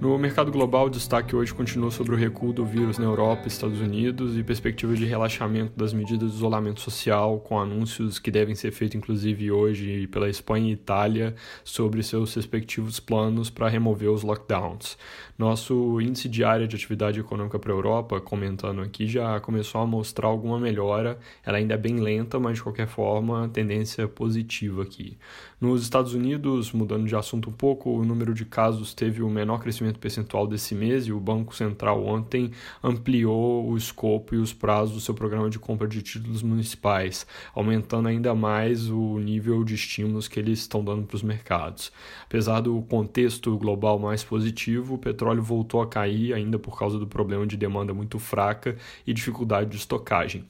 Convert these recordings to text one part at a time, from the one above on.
No mercado global, o destaque hoje continua sobre o recuo do vírus na Europa e Estados Unidos e perspectivas de relaxamento das medidas de isolamento social, com anúncios que devem ser feitos inclusive hoje pela Espanha e Itália sobre seus respectivos planos para remover os lockdowns. Nosso índice diário de atividade econômica para a Europa, comentando aqui, já começou a mostrar alguma melhora. Ela ainda é bem lenta, mas de qualquer forma, tendência positiva aqui. Nos Estados Unidos, mudando de assunto um pouco, o número de casos teve o menor crescimento crescimento percentual desse mês e o Banco Central ontem ampliou o escopo e os prazos do seu programa de compra de títulos municipais, aumentando ainda mais o nível de estímulos que eles estão dando para os mercados. Apesar do contexto global mais positivo, o petróleo voltou a cair ainda por causa do problema de demanda muito fraca e dificuldade de estocagem.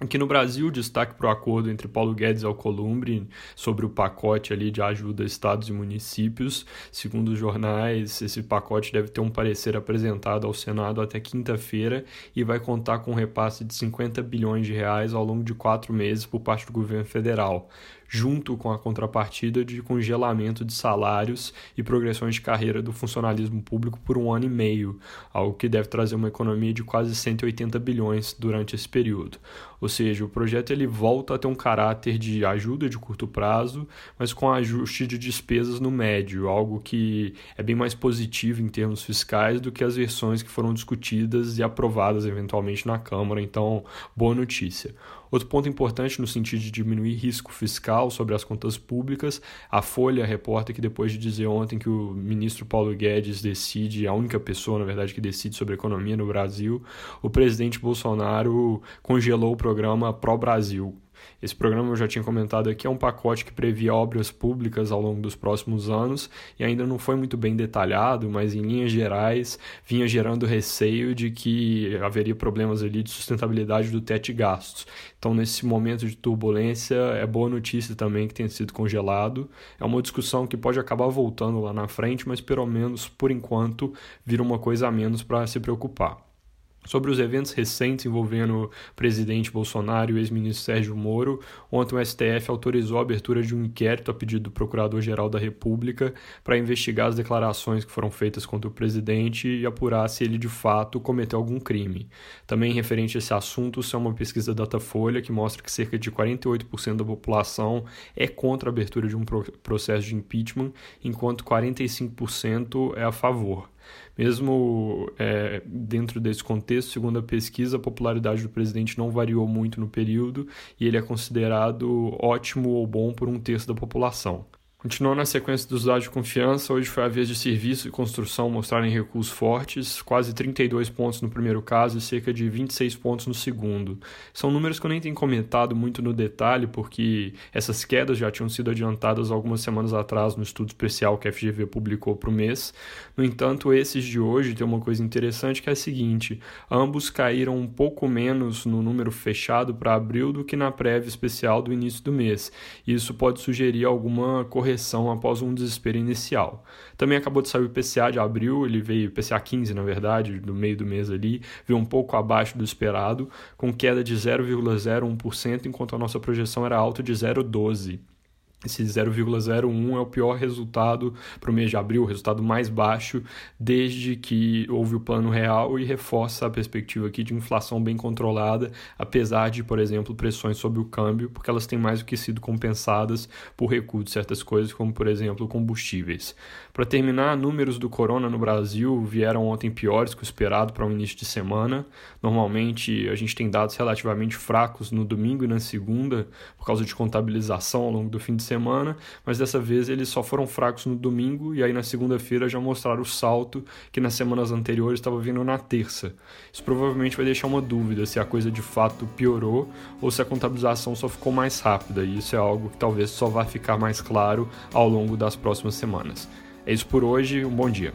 Aqui no Brasil, destaque para o acordo entre Paulo Guedes e Alcolumbre sobre o pacote ali de ajuda a estados e municípios. Segundo os jornais, esse pacote deve ter um parecer apresentado ao Senado até quinta-feira e vai contar com um repasse de 50 bilhões de reais ao longo de quatro meses por parte do governo federal junto com a contrapartida de congelamento de salários e progressões de carreira do funcionalismo público por um ano e meio, algo que deve trazer uma economia de quase 180 bilhões durante esse período. Ou seja, o projeto ele volta a ter um caráter de ajuda de curto prazo, mas com ajuste de despesas no médio, algo que é bem mais positivo em termos fiscais do que as versões que foram discutidas e aprovadas eventualmente na Câmara. Então, boa notícia. Outro ponto importante no sentido de diminuir risco fiscal sobre as contas públicas, a Folha reporta que depois de dizer ontem que o ministro Paulo Guedes decide, a única pessoa, na verdade, que decide sobre economia no Brasil, o presidente Bolsonaro congelou o programa Pro Brasil, esse programa eu já tinha comentado aqui, é um pacote que previa obras públicas ao longo dos próximos anos e ainda não foi muito bem detalhado, mas em linhas gerais vinha gerando receio de que haveria problemas ali de sustentabilidade do teto de gastos. Então, nesse momento de turbulência, é boa notícia também que tenha sido congelado. É uma discussão que pode acabar voltando lá na frente, mas pelo menos por enquanto vira uma coisa a menos para se preocupar. Sobre os eventos recentes envolvendo o presidente Bolsonaro e o ex-ministro Sérgio Moro, ontem o STF autorizou a abertura de um inquérito a pedido do Procurador-Geral da República para investigar as declarações que foram feitas contra o presidente e apurar se ele de fato cometeu algum crime. Também referente a esse assunto, isso é uma pesquisa da Datafolha que mostra que cerca de 48% da população é contra a abertura de um processo de impeachment, enquanto 45% é a favor. Mesmo é, dentro desse contexto, segundo a pesquisa, a popularidade do presidente não variou muito no período e ele é considerado ótimo ou bom por um terço da população. Continuando na sequência dos dados de confiança, hoje foi a vez de serviço e construção mostrarem recuos fortes, quase 32 pontos no primeiro caso e cerca de 26 pontos no segundo. São números que eu nem tenho comentado muito no detalhe, porque essas quedas já tinham sido adiantadas algumas semanas atrás no estudo especial que a FGV publicou para o mês. No entanto, esses de hoje têm uma coisa interessante que é a seguinte: ambos caíram um pouco menos no número fechado para abril do que na prévia especial do início do mês. Isso pode sugerir alguma correção correção após um desespero inicial. Também acabou de sair o IPCA de abril, ele veio, IPCA 15 na verdade, do meio do mês ali, veio um pouco abaixo do esperado, com queda de 0,01%, enquanto a nossa projeção era alta de 0,12%. Esse 0,01 é o pior resultado para o mês de abril, o resultado mais baixo desde que houve o plano real e reforça a perspectiva aqui de inflação bem controlada, apesar de, por exemplo, pressões sobre o câmbio, porque elas têm mais do que sido compensadas por recuo de certas coisas, como, por exemplo, combustíveis. Para terminar, números do corona no Brasil vieram ontem piores que o esperado para o início de semana. Normalmente a gente tem dados relativamente fracos no domingo e na segunda, por causa de contabilização ao longo do fim de semana semana, mas dessa vez eles só foram fracos no domingo e aí na segunda-feira já mostraram o salto que nas semanas anteriores estava vindo na terça. Isso provavelmente vai deixar uma dúvida se a coisa de fato piorou ou se a contabilização só ficou mais rápida, e isso é algo que talvez só vá ficar mais claro ao longo das próximas semanas. É isso por hoje, um bom dia.